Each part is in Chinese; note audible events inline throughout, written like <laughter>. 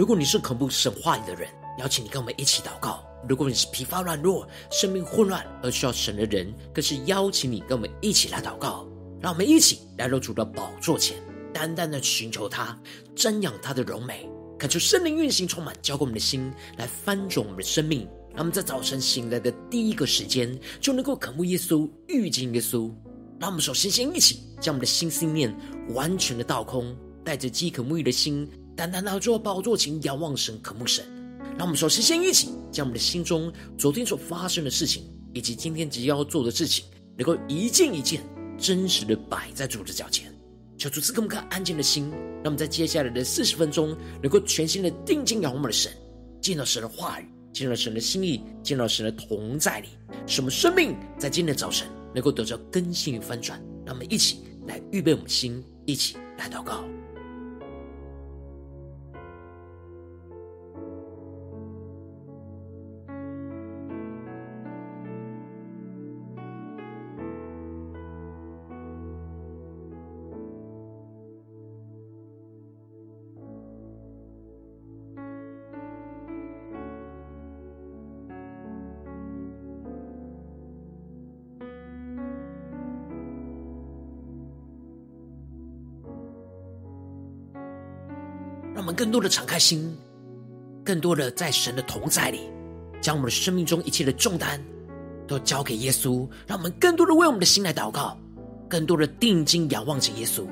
如果你是渴慕神话语的人，邀请你跟我们一起祷告；如果你是疲乏软弱、生命混乱而需要神的人，更是邀请你跟我们一起来祷告。让我们一起来到主的宝座前，单单的寻求他，瞻仰他的荣美，恳求圣灵运行充满，浇灌我们的心，来翻转我们的生命。让我们在早晨醒来的第一个时间，就能够渴慕耶稣、遇见耶稣。让我们首先先一起将我们的心思念完全的倒空，带着饥渴沐浴的心，单单的坐宝座前仰望神、渴慕神。让我们首先先一起将我们的心中昨天所发生的事情，以及今天即将要做的事情，能够一件一件真实的摆在主的脚前，求主赐给我们颗安静的心，让我们在接下来的四十分钟，能够全心的定睛仰望我们的神，见到神的话语，见到神的心意，见到神的同在里，使我们生命在今天的早晨。能够得到更新与翻转，让我们一起来预备我们心，一起来祷告。更多的敞开心，更多的在神的同在里，将我们的生命中一切的重担都交给耶稣。让我们更多的为我们的心来祷告，更多的定睛仰望着耶稣。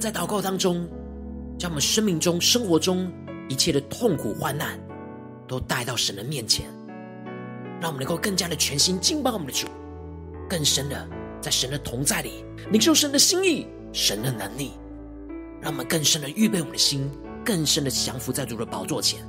在祷告当中，将我们生命中、生活中一切的痛苦、患难，都带到神的面前，让我们能够更加的全心敬拜我们的主，更深的在神的同在里领受神的心意、神的能力，让我们更深的预备我们的心，更深的降服在主的宝座前。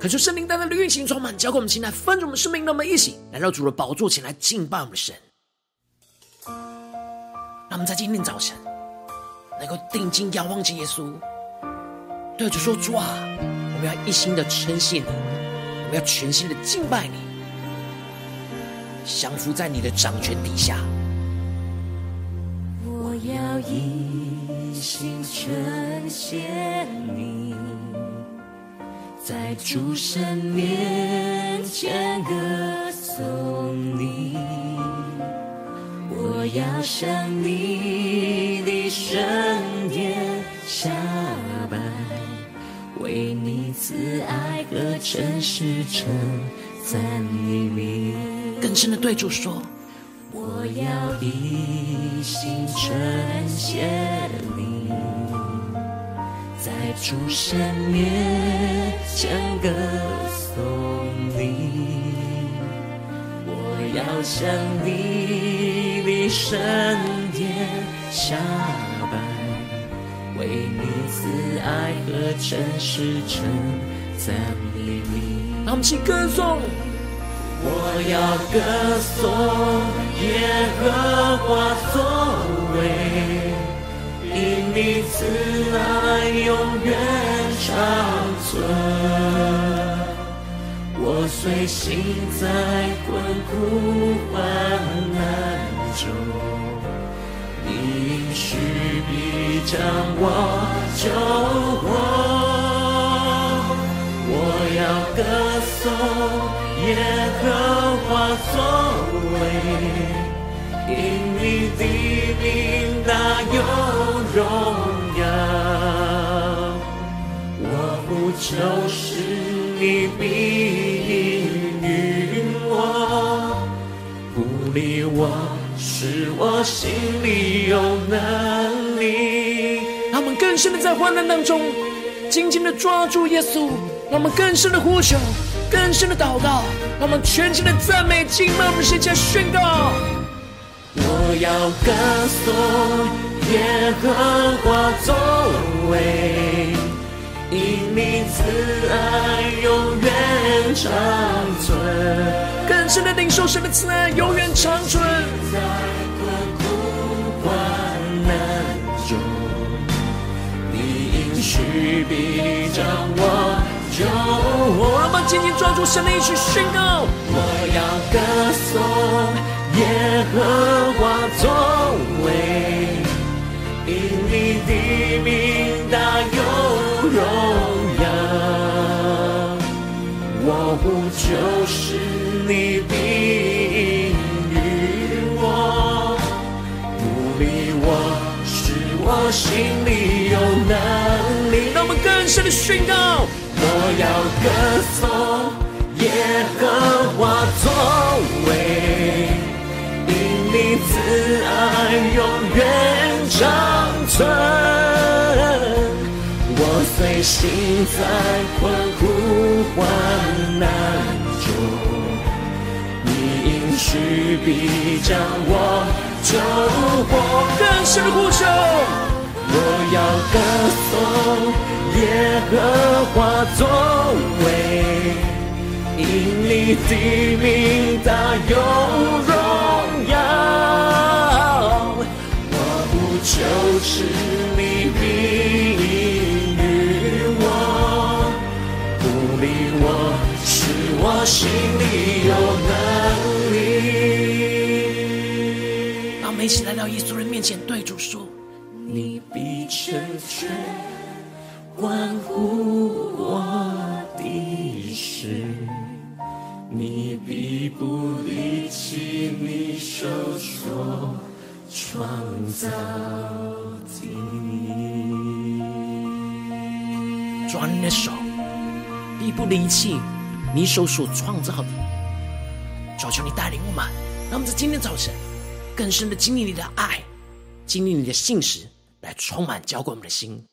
可是圣灵单单的运行充满，交给我们心来分盛我们生命，让我们一起来到主的宝座前来敬拜我们的神。让我们在今天早晨能够定睛仰望着耶稣，对着说：“主啊，我们要一心的称谢你，我们要全心的敬拜你，降服在你的掌权底下。”我要一心称谢你。在主神面前歌颂你，我要向你的圣殿下拜，为你慈爱和诚实称赞你名。更深的对主说，我要一心称谢你。在主神面前歌颂你，我要向你的圣殿下拜，为你慈爱和诚实称赞你名。让我们一起歌颂，我要歌颂耶和华作为。因你慈爱永远长存，我虽行在困苦患难中，你应许必将我救活。我要歌颂耶和华作为，因你的名大有荣耀，我不求是你必应允我，鼓励我，使我心里有能力。他们更深的在患难当中紧紧的抓住耶稣，让我们更深的呼求，更深的祷告，让我们全心的赞美、敬拜我们的神，宣告。我要歌颂耶和华作为，因你慈爱永远长存。更深的领受神的慈爱，永远长存。去必将我救活。我们紧紧抓住神的意去宣告。我要歌颂耶和华作为，因你的名大有荣耀。我呼求时你必应允我，鼓励我，使我心里有能。神的宣告，我要歌颂耶和华作为，永远长存。我虽行在困苦患难中，你应许必将我救活。更深的呼求。我要歌颂耶和华作为，因你的名大有就是，你必应允我，鼓励我，是我心里有能力。让我们一起来到耶稣人面前，对主说。你必成全关乎创造的。主，你的手必不离弃你手所创造的。求求你带领我们，让我们在今天早晨更深的经历你的爱，经历你的信实。来充满浇灌我们的心，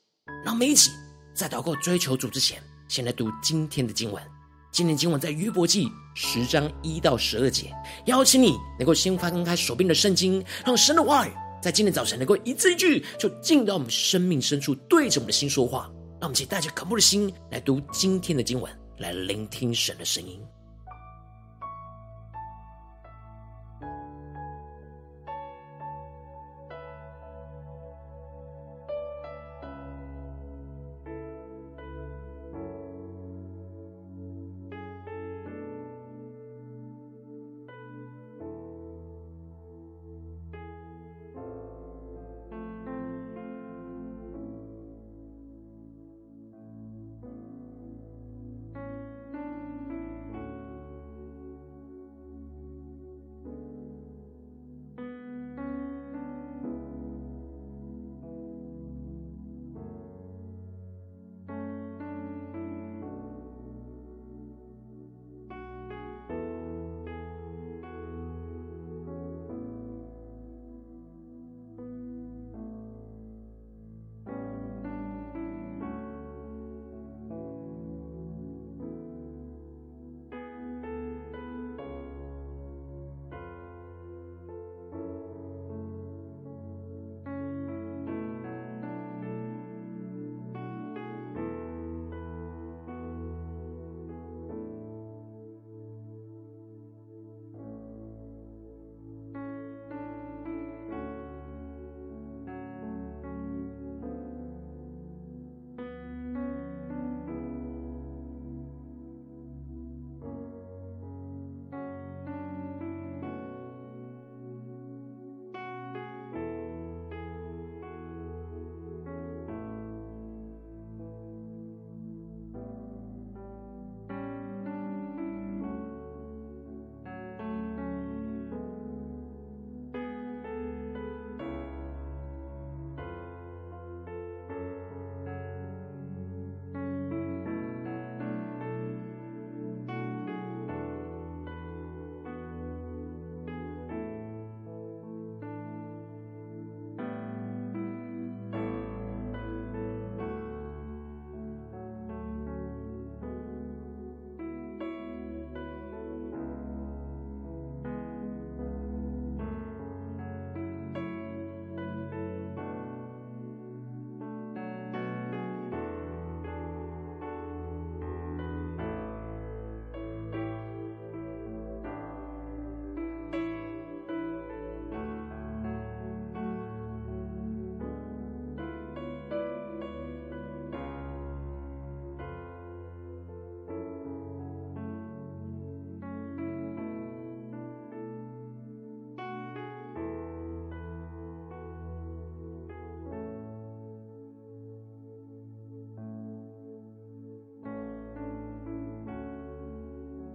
让我们一起在祷告追求主之前，先来读今天的经文。今天今晚在约伯记十章一到十二节。邀请你能够先翻开手边的圣经，让神的话语在今天早晨能够一字一句就进到我们生命深处，对着我们的心说话。让我们一起带着渴慕的心来读今天的经文，来聆听神的声音。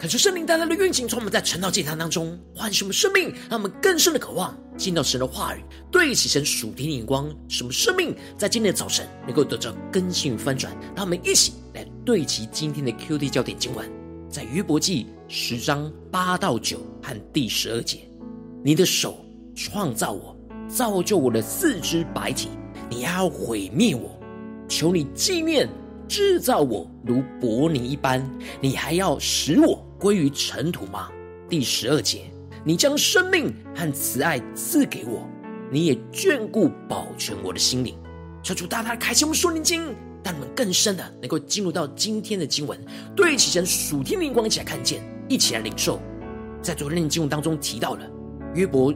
恳求圣灵带来的运行，从我们在晨祷祭坛当中唤醒我们生命，让我们更深的渴望见到神的话语，对齐神属天的眼光，使我们生命在今天的早晨能够得到更新翻转。让我们一起来对齐今天的 QD 焦点经文，在约伯记十章八到九和第十二节：你的手创造我，造就我的四肢百体，你还要毁灭我，求你纪念制造我如薄泥一般，你还要使我。归于尘土吗？第十二节，你将生命和慈爱赐给我，你也眷顾保全我的心灵。求主大大开启我们属灵经，让我们更深的能够进入到今天的经文，对齐神属天灵光，一起来看见，一起来领受。在昨天的经文当中提到了约伯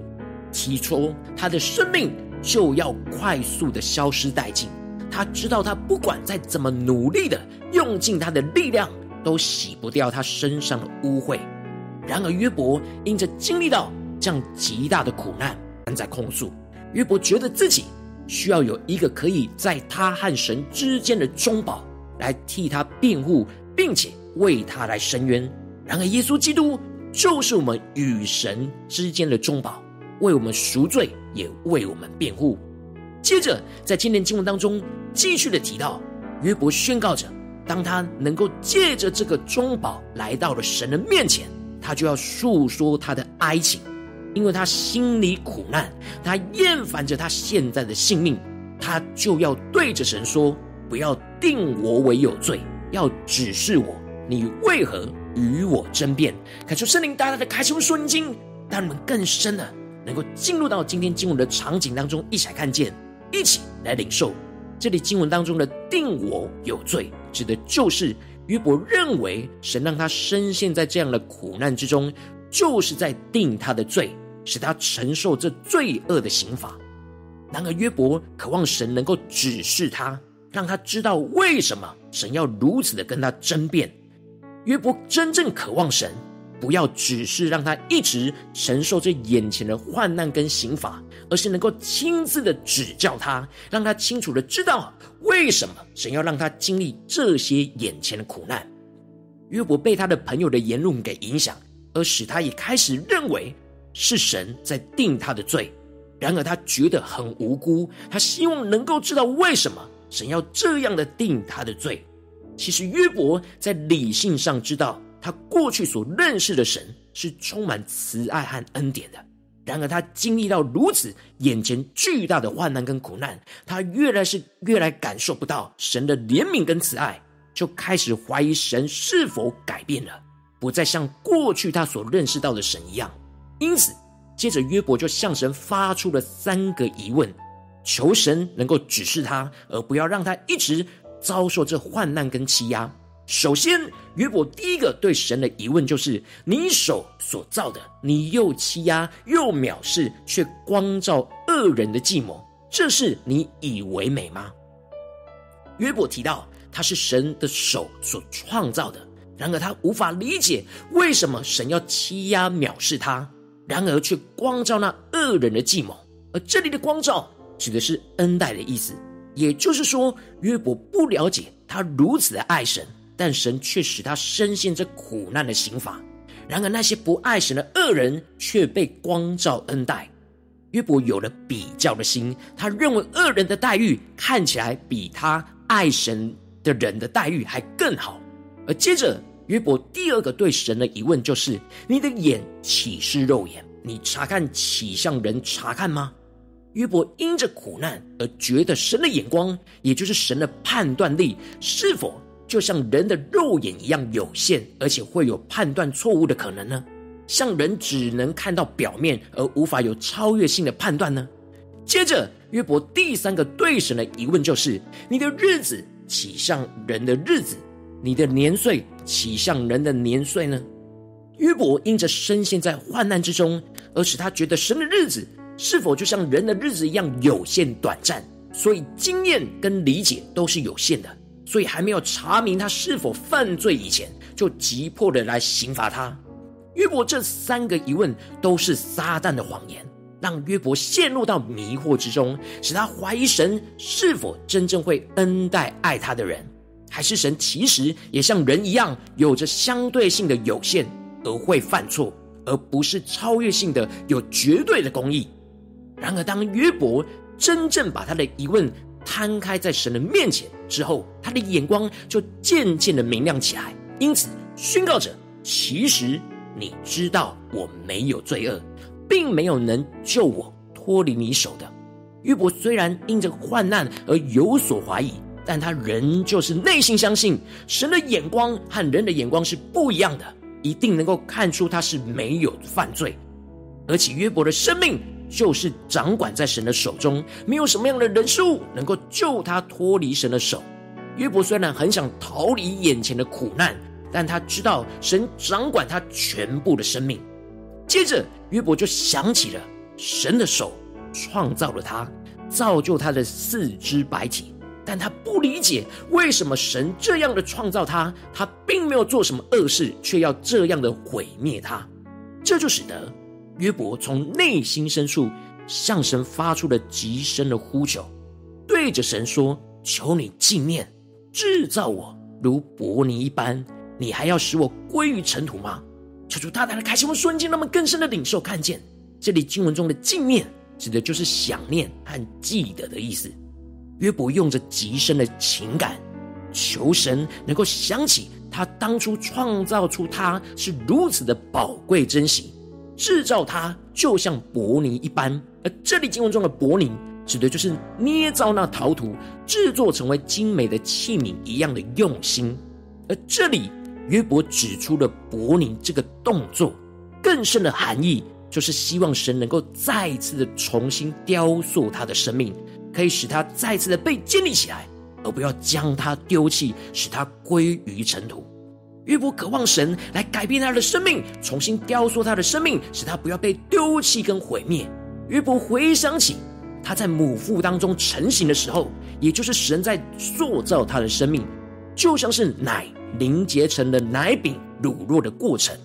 提出他的生命就要快速的消失殆尽，他知道他不管再怎么努力的用尽他的力量。都洗不掉他身上的污秽。然而约伯因着经历到这样极大的苦难，还在控诉。约伯觉得自己需要有一个可以在他和神之间的中保来替他辩护，并且为他来伸冤。然而耶稣基督就是我们与神之间的中保，为我们赎罪，也为我们辩护。接着在今天经文当中继续的提到，约伯宣告着。当他能够借着这个中保来到了神的面前，他就要诉说他的哀情，因为他心里苦难，他厌烦着他现在的性命，他就要对着神说：“不要定我为有罪，要指示我，你为何与我争辩？”恳求圣灵大大的开启我们属灵经，让我们更深的能够进入到今天经文的场景当中，一起来看见，一起来领受。这里经文当中的“定我有罪”，指的就是约伯认为神让他深陷在这样的苦难之中，就是在定他的罪，使他承受这罪恶的刑罚。然而约伯渴望神能够指示他，让他知道为什么神要如此的跟他争辩。约伯真正渴望神。不要只是让他一直承受这眼前的患难跟刑罚，而是能够亲自的指教他，让他清楚的知道为什么神要让他经历这些眼前的苦难。约伯被他的朋友的言论给影响，而使他也开始认为是神在定他的罪。然而他觉得很无辜，他希望能够知道为什么神要这样的定他的罪。其实约伯在理性上知道。他过去所认识的神是充满慈爱和恩典的，然而他经历到如此眼前巨大的患难跟苦难，他越来是越来感受不到神的怜悯跟慈爱，就开始怀疑神是否改变了，不再像过去他所认识到的神一样。因此，接着约伯就向神发出了三个疑问，求神能够指示他，而不要让他一直遭受这患难跟欺压。首先，约伯第一个对神的疑问就是：你手所造的，你又欺压又藐视，却光照恶人的计谋，这是你以为美吗？约伯提到他是神的手所创造的，然而他无法理解为什么神要欺压藐视他，然而却光照那恶人的计谋。而这里的光照指的是恩待的意思，也就是说，约伯不了解他如此的爱神。但神却使他深陷这苦难的刑罚，然而那些不爱神的恶人却被光照恩待。约伯有了比较的心，他认为恶人的待遇看起来比他爱神的人的待遇还更好。而接着，约伯第二个对神的疑问就是：你的眼岂是肉眼？你查看岂像人查看吗？约伯因着苦难而觉得神的眼光，也就是神的判断力，是否就像人的肉眼一样有限，而且会有判断错误的可能呢？像人只能看到表面，而无法有超越性的判断呢？接着，约伯第三个对神的疑问就是：你的日子岂像人的日子？你的年岁岂像人的年岁呢？约伯因着深陷在患难之中，而使他觉得神的日子是否就像人的日子一样有限短暂，所以经验跟理解都是有限的。所以还没有查明他是否犯罪以前，就急迫的来刑罚他。约伯这三个疑问都是撒旦的谎言，让约伯陷入到迷惑之中，使他怀疑神是否真正会恩待爱他的人。还是神其实也像人一样，有着相对性的有限而会犯错，而不是超越性的有绝对的公义？然而，当约伯真正把他的疑问摊开在神的面前之后，他的眼光就渐渐的明亮起来，因此宣告着：其实你知道我没有罪恶，并没有能救我脱离你手的。约伯虽然因着患难而有所怀疑，但他仍旧是内心相信神的眼光和人的眼光是不一样的，一定能够看出他是没有犯罪，而且约伯的生命就是掌管在神的手中，没有什么样的人事物能够救他脱离神的手。约伯虽然很想逃离眼前的苦难，但他知道神掌管他全部的生命。接着，约伯就想起了神的手。创造了他，造就他的四肢百体，但他不理解为什么神这样的创造他，他并没有做什么恶事，却要这样的毁灭他。这就使得约伯从内心深处向神发出了极深的呼求，对着神说：“求你纪念，制造我如伯尼一般，你还要使我归于尘土吗？”求主大大的开启我瞬间，那么更深的领受看见这里经文中的纪念。指的就是想念和记得的意思。约伯用着极深的情感，求神能够想起他当初创造出他是如此的宝贵珍惜，制造他就像伯尼一般。而这里经文中的伯尼，指的就是捏造那陶土，制作成为精美的器皿一样的用心。而这里约伯指出了伯尼这个动作更深的含义。就是希望神能够再一次的重新雕塑他的生命，可以使他再次的被建立起来，而不要将他丢弃，使他归于尘土。约伯渴望神来改变他的生命，重新雕塑他的生命，使他不要被丢弃跟毁灭。约伯回想起他在母腹当中成型的时候，也就是神在塑造他的生命，就像是奶凝结成了奶饼乳酪的过程。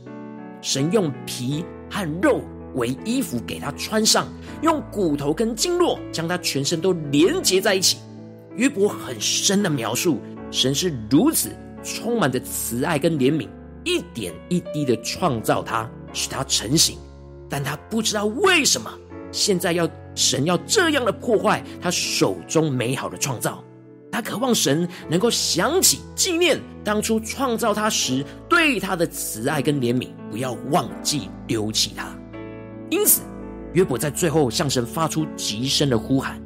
神用皮和肉为衣服给他穿上，用骨头跟经络将他全身都连结在一起。约伯很深的描述，神是如此充满着慈爱跟怜悯，一点一滴的创造他，使他成型。但他不知道为什么现在要神要这样的破坏他手中美好的创造。他渴望神能够想起纪念当初创造他时对他的慈爱跟怜悯，不要忘记丢弃他。因此，约伯在最后向神发出极深的呼喊：“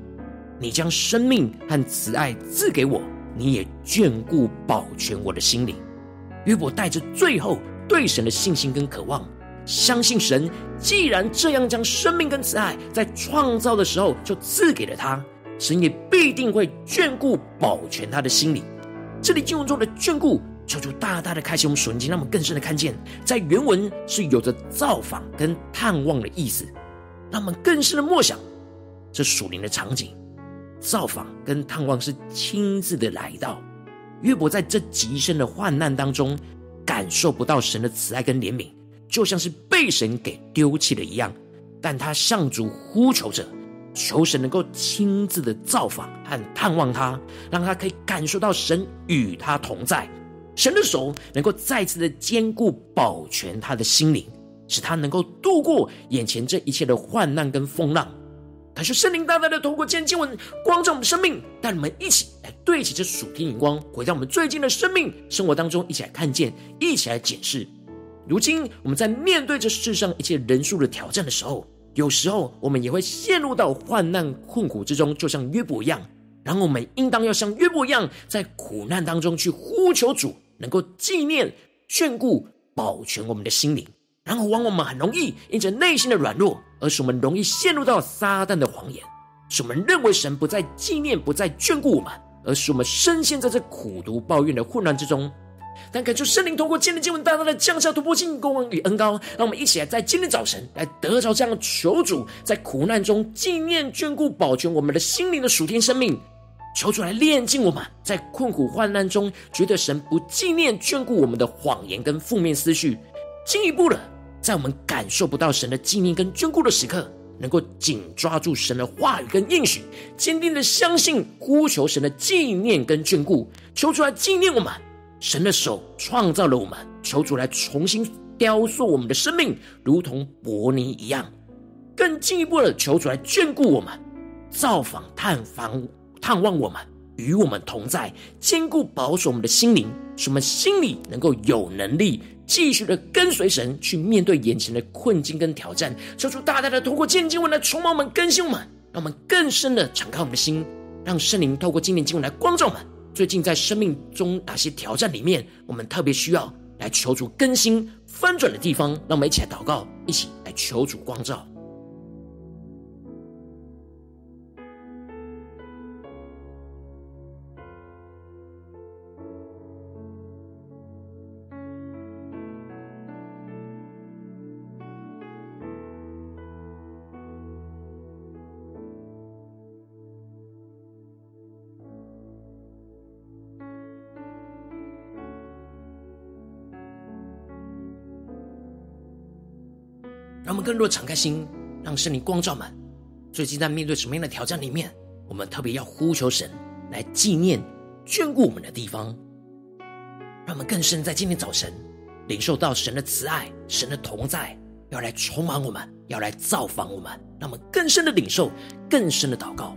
你将生命和慈爱赐给我，你也眷顾保全我的心灵。”约伯带着最后对神的信心跟渴望，相信神既然这样将生命跟慈爱在创造的时候就赐给了他。神也必定会眷顾保全他的心灵。这里经文中的眷顾，求主大大的开启我们属灵经，让我们更深的看见，在原文是有着造访跟探望的意思。让我们更深的默想这属灵的场景，造访跟探望是亲自的来到。约伯在这极深的患难当中，感受不到神的慈爱跟怜悯，就像是被神给丢弃了一样。但他向主呼求着。求神能够亲自的造访和探望他，让他可以感受到神与他同在，神的手能够再次的坚固保全他的心灵，使他能够度过眼前这一切的患难跟风浪。感谢圣灵大大的透过今天经文光照我们生命，带我们一起来对齐这属天荧光，回到我们最近的生命生活当中，一起来看见，一起来检视。如今我们在面对这世上一切人数的挑战的时候。有时候我们也会陷入到患难困苦之中，就像约伯一样。然后我们应当要像约伯一样，在苦难当中去呼求主，能够纪念、眷顾、保全我们的心灵。然后往往我们很容易因着内心的软弱，而使我们容易陷入到撒旦的谎言，使我们认为神不再纪念、不再眷顾我们，而使我们深陷在这苦毒抱怨的混乱之中。但恳求圣灵通过今天经文，大大的降下突破性功能与恩膏，让我们一起来在今天早晨来得着这样的求主，在苦难中纪念眷顾保全我们的心灵的属天生命，求主来炼净我们，在困苦患难中觉得神不纪念眷顾我们的谎言跟负面思绪，进一步的在我们感受不到神的纪念跟眷顾的时刻，能够紧抓住神的话语跟应许，坚定的相信，呼求神的纪念跟眷顾，求主来纪念我们。神的手创造了我们，求主来重新雕塑我们的生命，如同伯尼一样。更进一步的，求主来眷顾我们，造访、探访、探望我们，与我们同在，坚固保守我们的心灵，使我们心里能够有能力。继续的跟随神去面对眼前的困境跟挑战，求主大大的透过今天经文来充满我们、更新我们，让我们更深的敞开我们的心，让圣灵透过今天经文来光照我们。最近在生命中哪些挑战里面，我们特别需要来求主更新翻转的地方，让我们一起来祷告，一起来求主光照。让我们更多敞开心，让圣灵光照们。最近在面对什么样的挑战里面，我们特别要呼求神来纪念、眷顾我们的地方。让我们更深在今天早晨领受到神的慈爱、神的同在，要来充满我们，要来造访我们。让我们更深的领受，更深的祷告。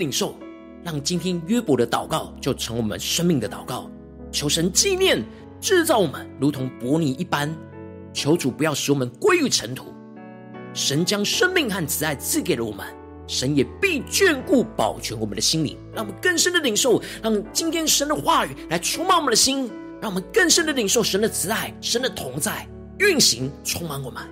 领受，让今天约伯的祷告就成我们生命的祷告。求神纪念制造我们，如同伯尼一般。求主不要使我们归于尘土。神将生命和慈爱赐给了我们，神也必眷顾保全我们的心灵。让我们更深的领受，让今天神的话语来充满我们的心，让我们更深的领受神的慈爱、神的同在运行，充满我们。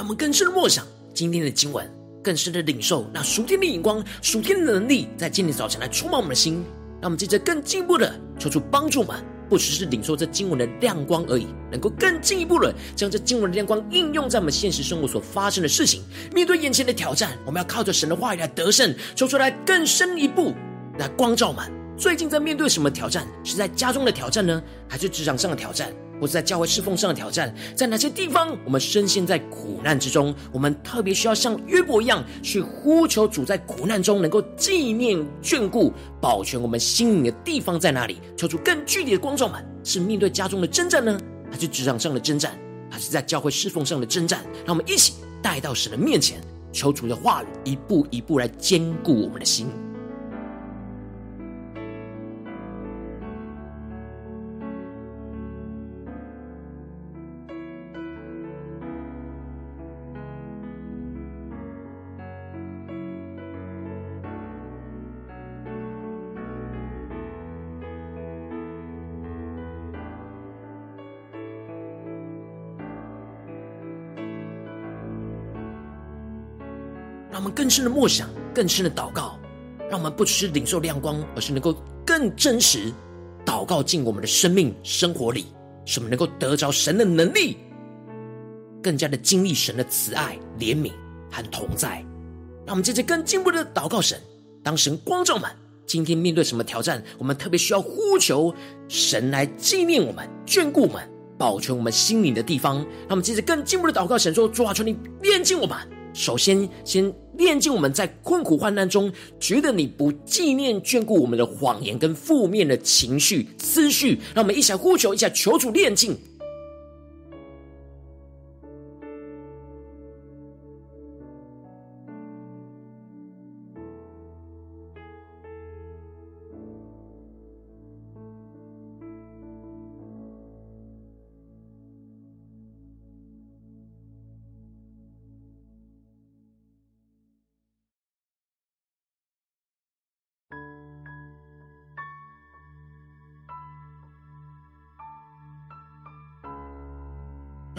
让我们更深的默想今天的经文，更深的领受那属天的眼光、属天的能力，在今天早晨来充满我们的心。让我们接着更进一步的求主帮助我们，不只是领受这经文的亮光而已，能够更进一步的将这经文的亮光应用在我们现实生活所发生的事情。面对眼前的挑战，我们要靠着神的话语来得胜，求出来更深一步来光照们。最近在面对什么挑战？是在家中的挑战呢，还是职场上的挑战？或是在教会侍奉上的挑战，在哪些地方我们深陷在苦难之中？我们特别需要像约伯一样，去呼求主，在苦难中能够纪念、眷顾、保全我们心灵的地方在哪里？求主更具体的光照们，是面对家中的征战呢，还是职场上的征战，还是在教会侍奉上的征战？让我们一起带到神的面前，求主的话语一步一步来坚固我们的心。深的默想，更深的祷告，让我们不只是领受亮光，而是能够更真实祷告进我们的生命生活里，使我们能够得着神的能力，更加的经历神的慈爱、怜悯和同在。让我们接着更进步的祷告神，当神光照们，今天面对什么挑战，我们特别需要呼求神来纪念我们、眷顾我们、保全我们心灵的地方。让我们接着更进步的祷告神说：主啊，求你炼净我们。首先，先炼净我们在困苦患难中，觉得你不纪念眷顾我们的谎言跟负面的情绪思绪。让我们一起来呼求，一起来求主炼净。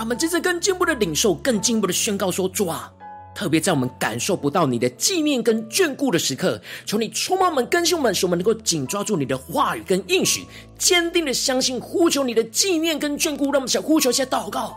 让我们接着更进一步的领受，更进一步的宣告说：主啊，特别在我们感受不到你的纪念跟眷顾的时刻，求你充满我们、更新我们，使我们能够紧抓住你的话语跟应许，坚定的相信，呼求你的纪念跟眷顾。让我们想呼求一，下祷告。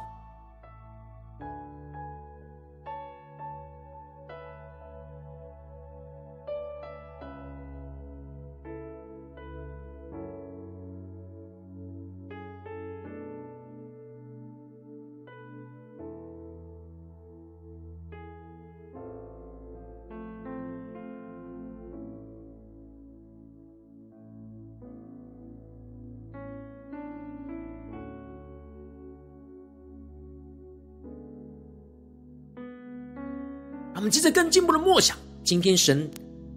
我们接着更进一步的默想，今天神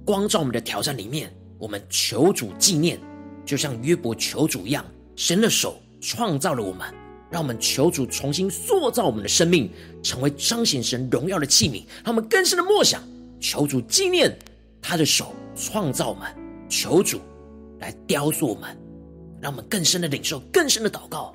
光照我们的挑战里面，我们求主纪念，就像约伯求主一样，神的手创造了我们，让我们求主重新塑造我们的生命，成为彰显神荣耀的器皿。让我们更深的默想，求主纪念他的手创造我们，求主来雕塑我们，让我们更深的领受，更深的祷告。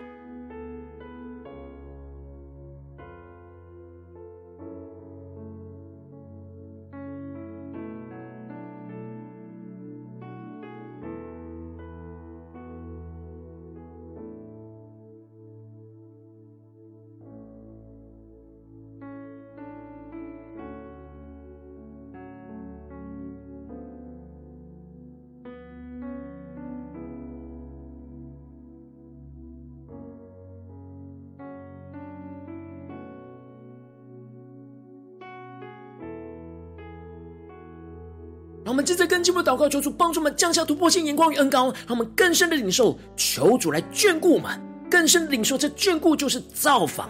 更进一步祷告，求主帮助我们降下突破性眼光与恩高，让我们更深的领受，求主来眷顾我们，更深的领受这眷顾就是造访、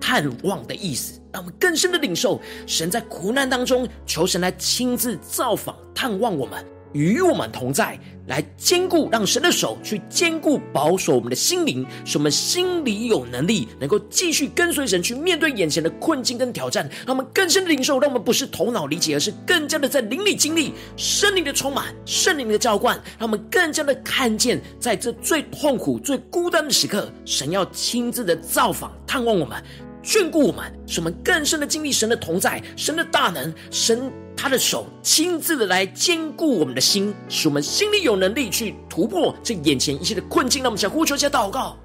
探望的意思。让我们更深的领受，神在苦难当中，求神来亲自造访、探望我们。与我们同在，来坚固，让神的手去坚固、保守我们的心灵，使我们心里有能力，能够继续跟随神去面对眼前的困境跟挑战。让我们更深的领受，让我们不是头脑理解，而是更加的在灵里经历圣灵的充满、圣灵的浇灌，让我们更加的看见，在这最痛苦、最孤单的时刻，神要亲自的造访、探望我们。眷顾我们，使我们更深的经历神的同在、神的大能、神 <laughs> 他的手亲自的来兼顾我们的心，使我们心里有能力去突破这眼前一切的困境。那我们想呼求一下祷告。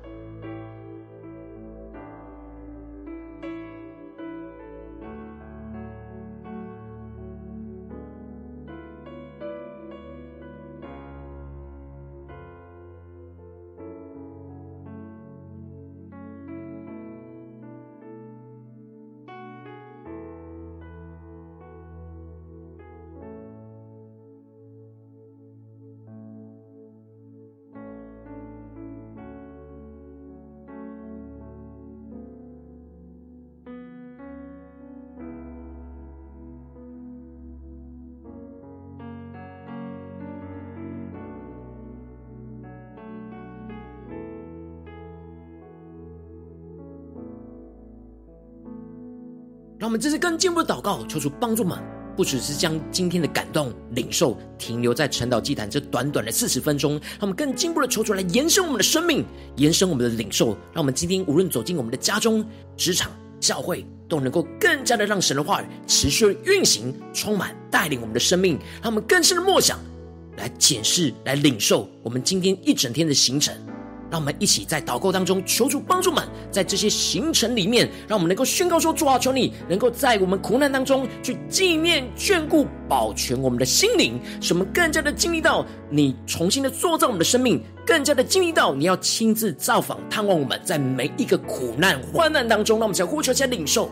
让我们这次更进一步的祷告，求主帮助们，不只是将今天的感动领受停留在晨祷祭坛这短短的四十分钟，让我们更进一步的求主来延伸我们的生命，延伸我们的领受，让我们今天无论走进我们的家中、职场、教会，都能够更加的让神的话语持续的运行，充满带领我们的生命，让我们更深的默想，来检视、来领受我们今天一整天的行程。让我们一起在祷告当中求助帮助们，在这些行程里面，让我们能够宣告说：主啊，求你能够在我们苦难当中去纪念、眷顾、保全我们的心灵，使我们更加的经历到你重新的塑造我们的生命，更加的经历到你要亲自造访、探望我们在每一个苦难、患难当中。让我们想呼求、加领受。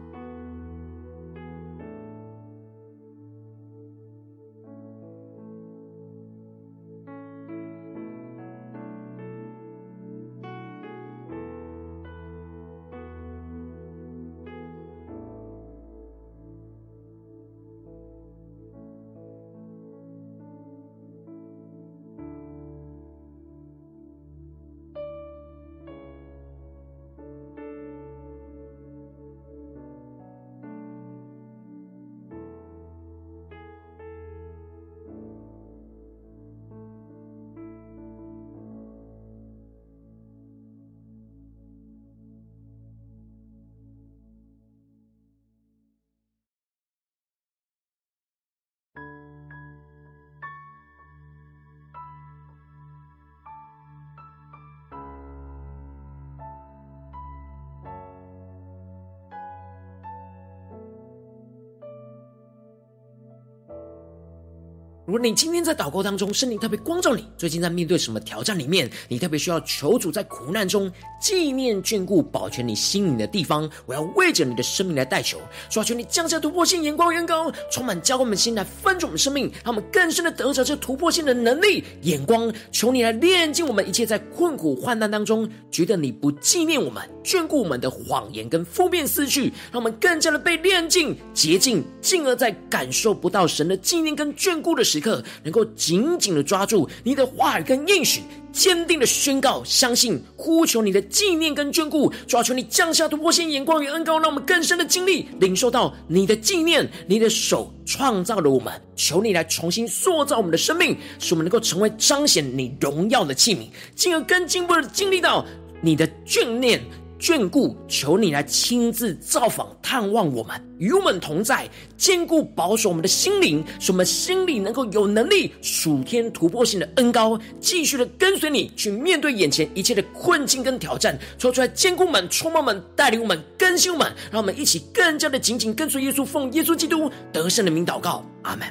如果你今天在祷告当中，圣灵特别光照你，最近在面对什么挑战里面，你特别需要求主在苦难中纪念、眷顾、保全你心灵的地方，我要为着你的生命来代求，说求你降下突破性眼光，远高，充满浇灌我们心来翻转我们生命，让我们更深的得着这突破性的能力、眼光。求你来炼净我们一切在困苦患难当中觉得你不纪念我们、眷顾我们的谎言跟负面思绪，让我们更加的被炼净、洁净，进而在感受不到神的纪念跟眷顾的时。刻能够紧紧的抓住你的话语跟应许，坚定的宣告，相信呼求你的纪念跟眷顾，抓住你降下突破性眼光与恩膏，让我们更深的经历领受到你的纪念，你的手创造了我们，求你来重新塑造我们的生命，使我们能够成为彰显你荣耀的器皿，进而更进一步的经历到你的眷念。眷顾，求你来亲自造访、探望我们，与我们同在，坚固保守我们的心灵，使我们心里能够有能力属天突破性的恩膏，继续的跟随你去面对眼前一切的困境跟挑战，说出来坚固们、充满们、带领我们、更新我们，让我们一起更加的紧紧跟随耶稣，奉耶稣基督得胜的名祷告，阿门。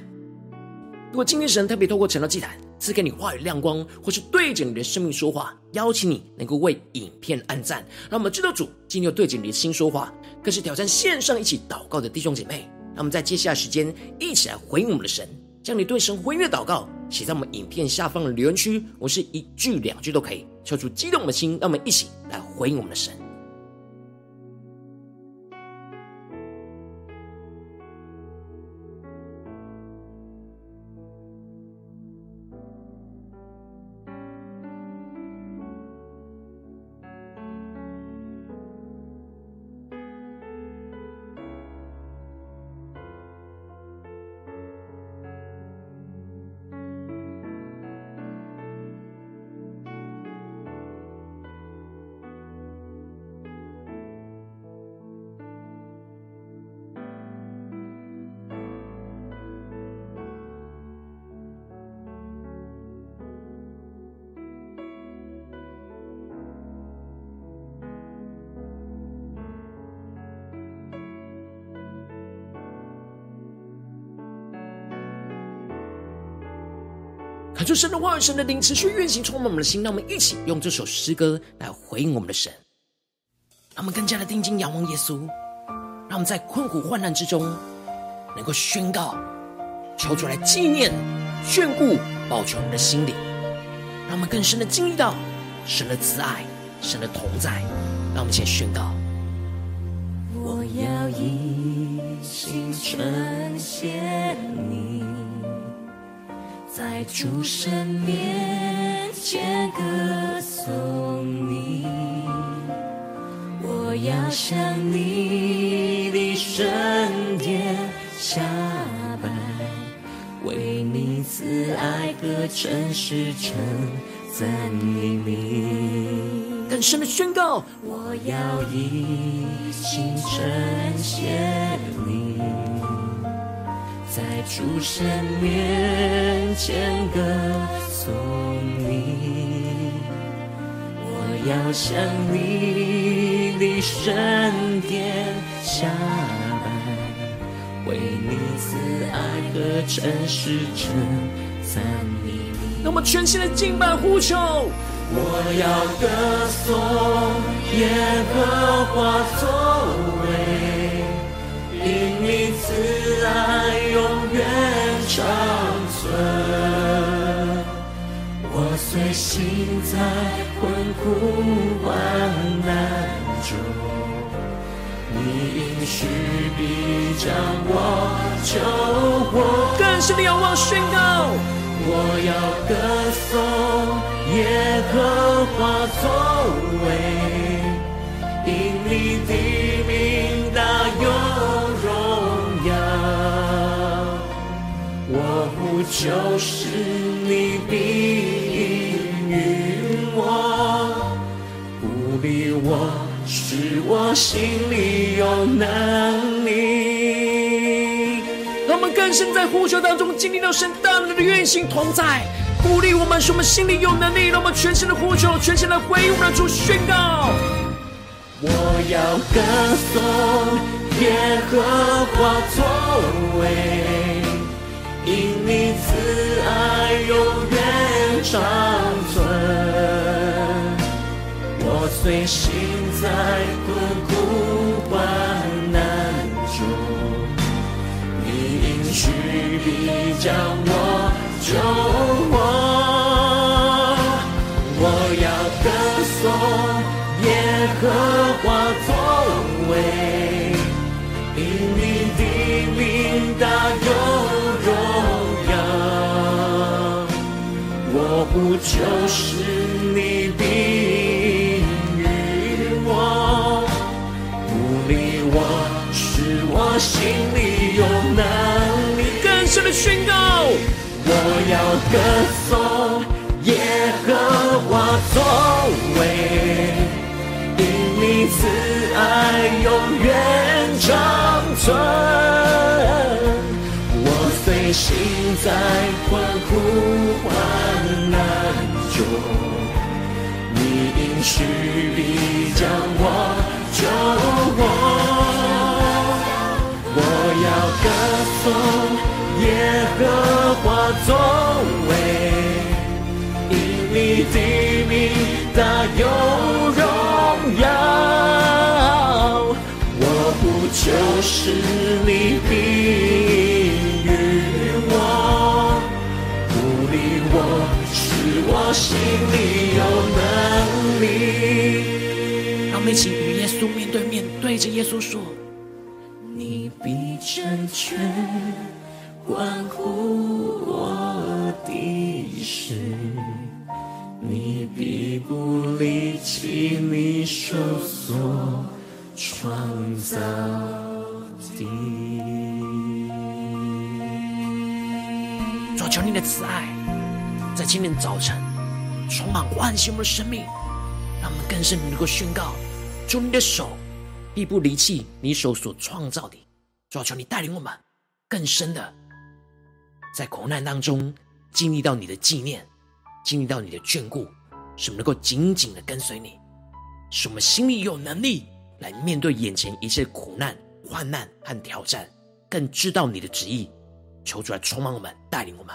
如果今天神特别透过晨祷祭坛。赐给你话语亮光，或是对着你的生命说话，邀请你能够为影片按赞，让我们知道主今天又对着你的心说话，更是挑战线上一起祷告的弟兄姐妹。让我们在接下来时间一起来回应我们的神，将你对神回应的祷告写在我们影片下方的留言区，我是一句两句都可以，敲出激动的心，让我们一起来回应我们的神。出神的话语、神的灵持续运行，充满我们的心。让我们一起用这首诗歌来回应我们的神，让我们更加的定睛仰望耶稣，让我们在困苦患难之中能够宣告，求主来纪念、眷顾、保全我们的心灵，让我们更深的经历到神的慈爱、神的同在。让我们先宣告：我要一心称谢你。在主神面前歌颂你，我要向你的圣殿下拜，为你慈爱和诚实称赞你名。更深的宣告，我要一心称谢你。在主神面前歌颂你，我要向你的圣殿下拜，为你慈爱和诚实称赞你。那么全新的敬拜呼求，我要歌颂耶和华作为。因你慈我虽行在困苦患难中，你应许必将我救活。更深的仰望宣告，我要歌颂耶和华作为，因你的名大有。就是你必你我，使我心里有能力。让我们更深在呼求当中经历到神大能的运行同在，鼓励我们，使我们心里有能力。让我们全心的呼求，全心的回应我们的主宣告：我要歌颂耶和华作为。因你慈爱永远长存，我虽行在困苦患难中，你应许必将我救力。更深的宣告，我要歌颂耶和华作为，因你慈爱永远长存。我虽行在困苦患难中，你应许必将我救活。我要歌颂耶和华作为，因你的名大有荣耀。我不就是你必我心里有能力。让我们一起与耶稣面对面，对着耶稣说：“你必成全的慈爱，在今天早晨。充满唤醒我们的生命，让我们更深能够宣告：主，你的手必不离弃你手所创造的。主，求你带领我们更深的在苦难当中经历到你的纪念，经历到你的眷顾，使我们能够紧紧的跟随你，使我们心里有能力来面对眼前一切苦难、患难和挑战，更知道你的旨意。求主来充满我们，带领我们。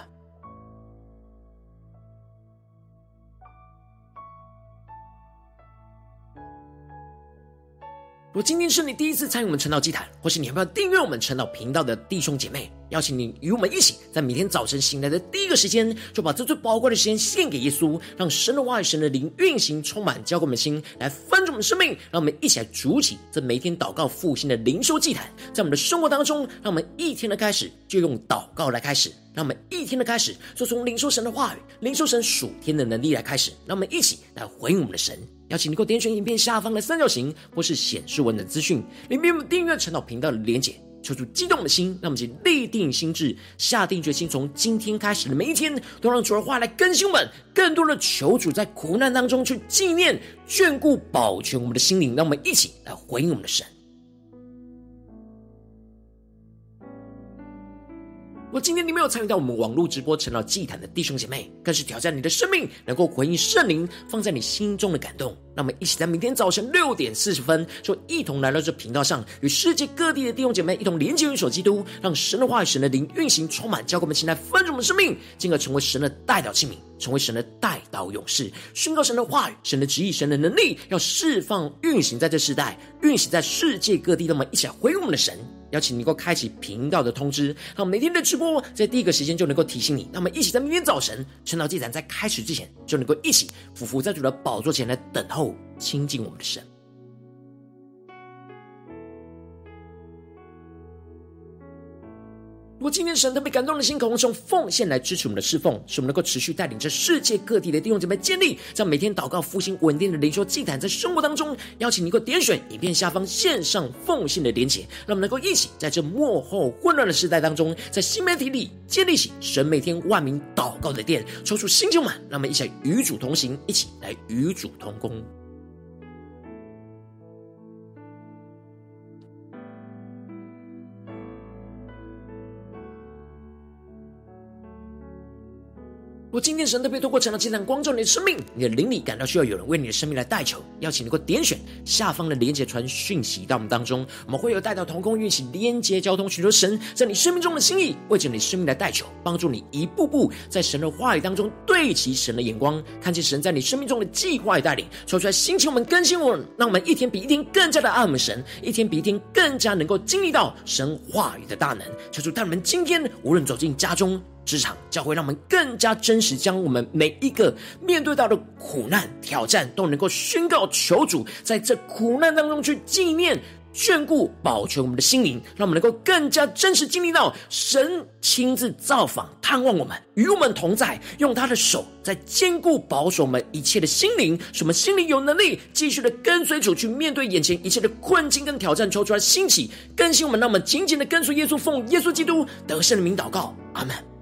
如果今天是你第一次参与我们晨祷祭坛，或是你要不要订阅我们晨祷频道的弟兄姐妹，邀请你与我们一起，在每天早晨醒来的第一个时间，就把这最宝贵的时间献给耶稣，让神的话语、神的灵运行充满，浇灌我们的心，来分盛我们生命。让我们一起来筑起这每天祷告复兴的灵修祭坛，在我们的生活当中，让我们一天的开始就用祷告来开始，让我们一天的开始就从领受神的话语、领受神属天的能力来开始，让我们一起来回应我们的神。邀请你给我点选影片下方的三角形，或是显示文的资讯，里面有订阅晨祷频道的连结。求主激动的心，让我们一起立定心智，下定决心，从今天开始的每一天，都让主的话来更新我们。更多的求主在苦难当中去纪念、眷顾、保全我们的心灵。让我们一起来回应我们的神。果今天你没有参与到我们网络直播成了祭坛的弟兄姐妹，更是挑战你的生命，能够回应圣灵放在你心中的感动。让我们一起在明天早晨六点四十分，就一同来到这频道上，与世界各地的弟兄姐妹一同连接、元首基督，让神的话语、神的灵运行充满，浇灌我们心来丰盛我们的生命，进而成为神的代表器皿，成为神的代祷勇士，宣告神的话语、神的旨意、神的能力，要释放运行在这世代，运行在世界各地。那么一起来回应我们的神。邀请你能够开启频道的通知，让每天的直播在第一个时间就能够提醒你。那么，一起在明天早晨趁老祭坛在开始之前，就能够一起匍伏在主的宝座前来等候亲近我们的神。如果今天神特别感动的心，渴望用奉献来支持我们的侍奉，使我们能够持续带领着世界各地的弟兄姐妹建立，在每天祷告复兴稳定的灵修祭坛，在生活当中，邀请你能够点选影片下方线上奉献的连结，让我们能够一起在这幕后混乱的时代当中，在新媒体里建立起神每天万名祷告的殿，抽出新旧满，让我们一起来与主同行，一起来与主同工。如果今天神特别透过晨祷祭坛光照你的生命，你的灵里感到需要有人为你的生命来代求，邀请能够点选下方的连接传讯息到我们当中，我们会有带到同工运行连接交通，寻求神在你生命中的心意，为着你生命来代求，帮助你一步步在神的话语当中对齐神的眼光，看见神在你生命中的计划与带领，说出来心情我们更新我们，让我们一天比一天更加的爱我们神，一天比一天更加能够经历到神话语的大能。求主带我们今天无论走进家中。职场教会，让我们更加真实，将我们每一个面对到的苦难挑战，都能够宣告求主在这苦难当中去纪念、眷顾、保全我们的心灵，让我们能够更加真实经历到神亲自造访、探望我们，与我们同在，用他的手在坚固保守我们一切的心灵，使我们心里有能力继续的跟随主去面对眼前一切的困境跟挑战，求出来兴起更新我们，让我们紧紧的跟随耶稣，奉耶稣基督得胜的名祷告，阿门。